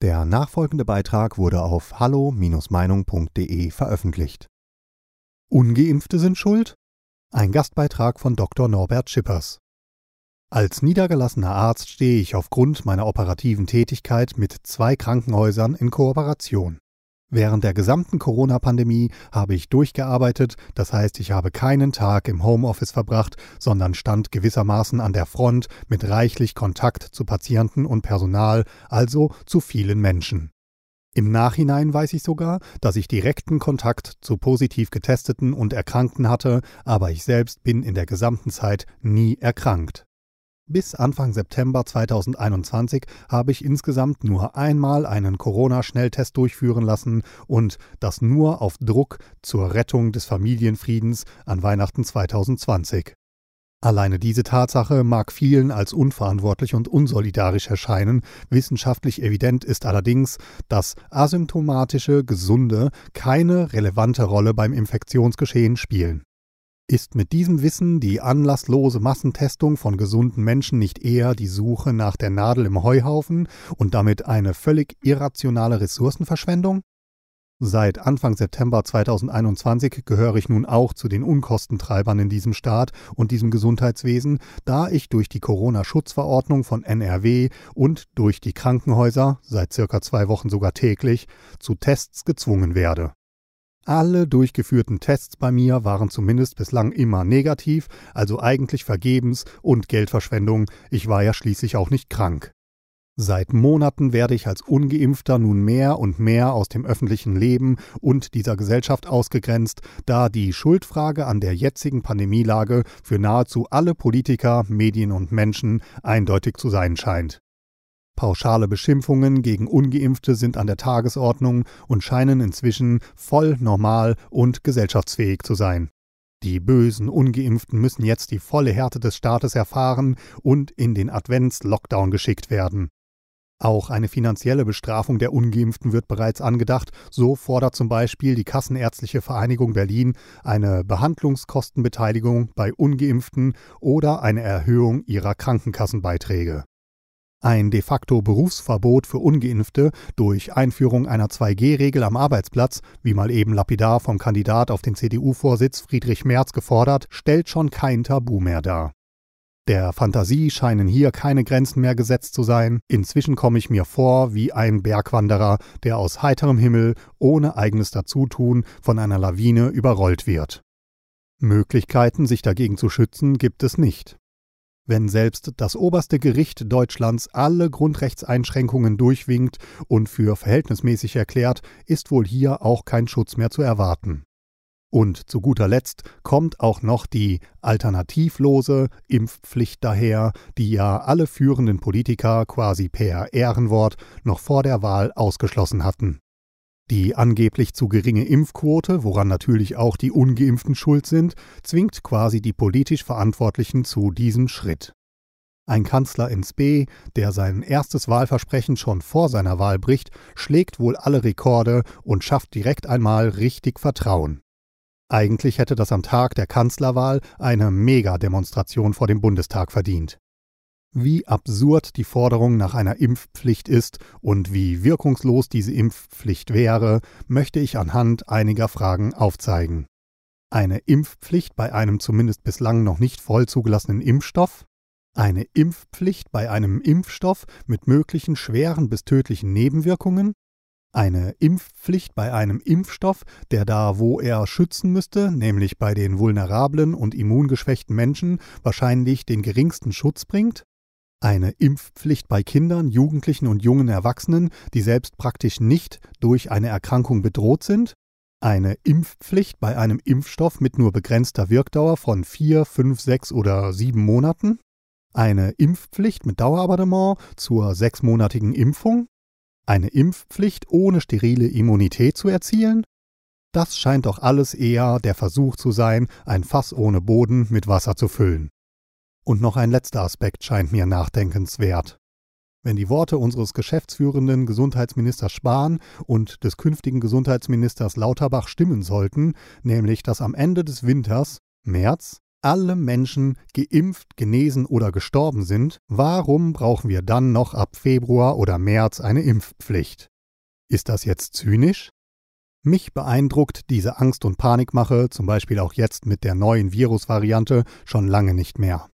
Der nachfolgende Beitrag wurde auf hallo-meinung.de veröffentlicht. Ungeimpfte sind schuld? Ein Gastbeitrag von Dr. Norbert Schippers. Als niedergelassener Arzt stehe ich aufgrund meiner operativen Tätigkeit mit zwei Krankenhäusern in Kooperation. Während der gesamten Corona-Pandemie habe ich durchgearbeitet, das heißt, ich habe keinen Tag im Homeoffice verbracht, sondern stand gewissermaßen an der Front mit reichlich Kontakt zu Patienten und Personal, also zu vielen Menschen. Im Nachhinein weiß ich sogar, dass ich direkten Kontakt zu positiv getesteten und Erkrankten hatte, aber ich selbst bin in der gesamten Zeit nie erkrankt. Bis Anfang September 2021 habe ich insgesamt nur einmal einen Corona-Schnelltest durchführen lassen und das nur auf Druck zur Rettung des Familienfriedens an Weihnachten 2020. Alleine diese Tatsache mag vielen als unverantwortlich und unsolidarisch erscheinen, wissenschaftlich evident ist allerdings, dass asymptomatische Gesunde keine relevante Rolle beim Infektionsgeschehen spielen. Ist mit diesem Wissen die anlasslose Massentestung von gesunden Menschen nicht eher die Suche nach der Nadel im Heuhaufen und damit eine völlig irrationale Ressourcenverschwendung? Seit Anfang September 2021 gehöre ich nun auch zu den Unkostentreibern in diesem Staat und diesem Gesundheitswesen, da ich durch die Corona-Schutzverordnung von NRW und durch die Krankenhäuser, seit circa zwei Wochen sogar täglich, zu Tests gezwungen werde. Alle durchgeführten Tests bei mir waren zumindest bislang immer negativ, also eigentlich vergebens und Geldverschwendung, ich war ja schließlich auch nicht krank. Seit Monaten werde ich als ungeimpfter nun mehr und mehr aus dem öffentlichen Leben und dieser Gesellschaft ausgegrenzt, da die Schuldfrage an der jetzigen Pandemielage für nahezu alle Politiker, Medien und Menschen eindeutig zu sein scheint. Pauschale Beschimpfungen gegen ungeimpfte sind an der Tagesordnung und scheinen inzwischen voll normal und gesellschaftsfähig zu sein. Die bösen ungeimpften müssen jetzt die volle Härte des Staates erfahren und in den Advents-Lockdown geschickt werden. Auch eine finanzielle Bestrafung der ungeimpften wird bereits angedacht, so fordert zum Beispiel die Kassenärztliche Vereinigung Berlin eine Behandlungskostenbeteiligung bei ungeimpften oder eine Erhöhung ihrer Krankenkassenbeiträge. Ein de facto Berufsverbot für ungeimpfte durch Einführung einer 2G-Regel am Arbeitsplatz, wie mal eben lapidar vom Kandidat auf den CDU-Vorsitz Friedrich Merz gefordert, stellt schon kein Tabu mehr dar. Der Fantasie scheinen hier keine Grenzen mehr gesetzt zu sein. Inzwischen komme ich mir vor wie ein Bergwanderer, der aus heiterem Himmel ohne eigenes Dazutun von einer Lawine überrollt wird. Möglichkeiten, sich dagegen zu schützen, gibt es nicht. Wenn selbst das oberste Gericht Deutschlands alle Grundrechtseinschränkungen durchwinkt und für verhältnismäßig erklärt, ist wohl hier auch kein Schutz mehr zu erwarten. Und zu guter Letzt kommt auch noch die alternativlose Impfpflicht daher, die ja alle führenden Politiker quasi per Ehrenwort noch vor der Wahl ausgeschlossen hatten. Die angeblich zu geringe Impfquote, woran natürlich auch die ungeimpften schuld sind, zwingt quasi die politisch Verantwortlichen zu diesem Schritt. Ein Kanzler ins B, der sein erstes Wahlversprechen schon vor seiner Wahl bricht, schlägt wohl alle Rekorde und schafft direkt einmal richtig Vertrauen. Eigentlich hätte das am Tag der Kanzlerwahl eine Megademonstration vor dem Bundestag verdient. Wie absurd die Forderung nach einer Impfpflicht ist und wie wirkungslos diese Impfpflicht wäre, möchte ich anhand einiger Fragen aufzeigen. Eine Impfpflicht bei einem zumindest bislang noch nicht voll zugelassenen Impfstoff? Eine Impfpflicht bei einem Impfstoff mit möglichen schweren bis tödlichen Nebenwirkungen? Eine Impfpflicht bei einem Impfstoff, der da, wo er schützen müsste, nämlich bei den vulnerablen und immungeschwächten Menschen, wahrscheinlich den geringsten Schutz bringt? Eine Impfpflicht bei Kindern, Jugendlichen und jungen Erwachsenen, die selbst praktisch nicht durch eine Erkrankung bedroht sind. Eine Impfpflicht bei einem Impfstoff mit nur begrenzter Wirkdauer von vier, fünf, sechs oder sieben Monaten. Eine Impfpflicht mit Dauerabonnement zur sechsmonatigen Impfung. Eine Impfpflicht ohne sterile Immunität zu erzielen. Das scheint doch alles eher der Versuch zu sein, ein Fass ohne Boden mit Wasser zu füllen. Und noch ein letzter Aspekt scheint mir nachdenkenswert. Wenn die Worte unseres geschäftsführenden Gesundheitsministers Spahn und des künftigen Gesundheitsministers Lauterbach stimmen sollten, nämlich dass am Ende des Winters, März, alle Menschen geimpft, genesen oder gestorben sind, warum brauchen wir dann noch ab Februar oder März eine Impfpflicht? Ist das jetzt zynisch? Mich beeindruckt diese Angst- und Panikmache, zum Beispiel auch jetzt mit der neuen Virusvariante, schon lange nicht mehr.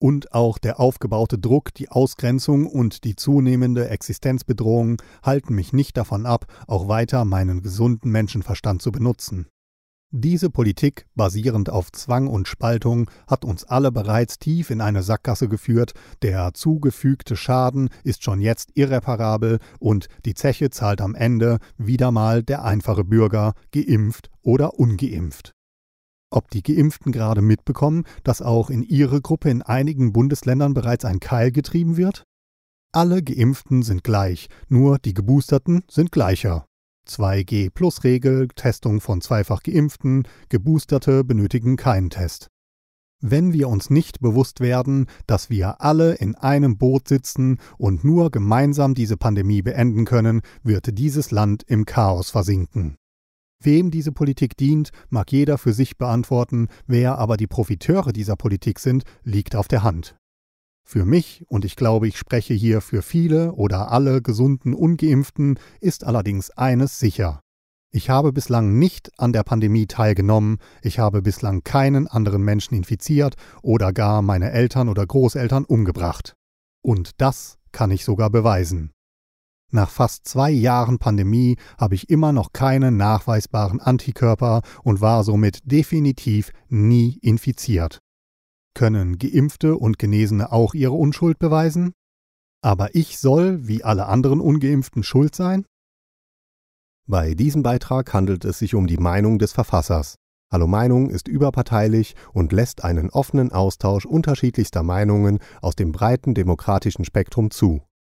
Und auch der aufgebaute Druck, die Ausgrenzung und die zunehmende Existenzbedrohung halten mich nicht davon ab, auch weiter meinen gesunden Menschenverstand zu benutzen. Diese Politik, basierend auf Zwang und Spaltung, hat uns alle bereits tief in eine Sackgasse geführt, der zugefügte Schaden ist schon jetzt irreparabel und die Zeche zahlt am Ende wieder mal der einfache Bürger, geimpft oder ungeimpft. Ob die Geimpften gerade mitbekommen, dass auch in ihre Gruppe in einigen Bundesländern bereits ein Keil getrieben wird? Alle Geimpften sind gleich, nur die Geboosterten sind gleicher. 2G-Plus-Regel, Testung von zweifach Geimpften, Geboosterte benötigen keinen Test. Wenn wir uns nicht bewusst werden, dass wir alle in einem Boot sitzen und nur gemeinsam diese Pandemie beenden können, wird dieses Land im Chaos versinken. Wem diese Politik dient, mag jeder für sich beantworten, wer aber die Profiteure dieser Politik sind, liegt auf der Hand. Für mich, und ich glaube, ich spreche hier für viele oder alle gesunden ungeimpften, ist allerdings eines sicher. Ich habe bislang nicht an der Pandemie teilgenommen, ich habe bislang keinen anderen Menschen infiziert oder gar meine Eltern oder Großeltern umgebracht. Und das kann ich sogar beweisen. Nach fast zwei Jahren Pandemie habe ich immer noch keine nachweisbaren Antikörper und war somit definitiv nie infiziert. Können Geimpfte und Genesene auch ihre Unschuld beweisen? Aber ich soll, wie alle anderen ungeimpften, schuld sein? Bei diesem Beitrag handelt es sich um die Meinung des Verfassers. Hallo Meinung ist überparteilich und lässt einen offenen Austausch unterschiedlichster Meinungen aus dem breiten demokratischen Spektrum zu.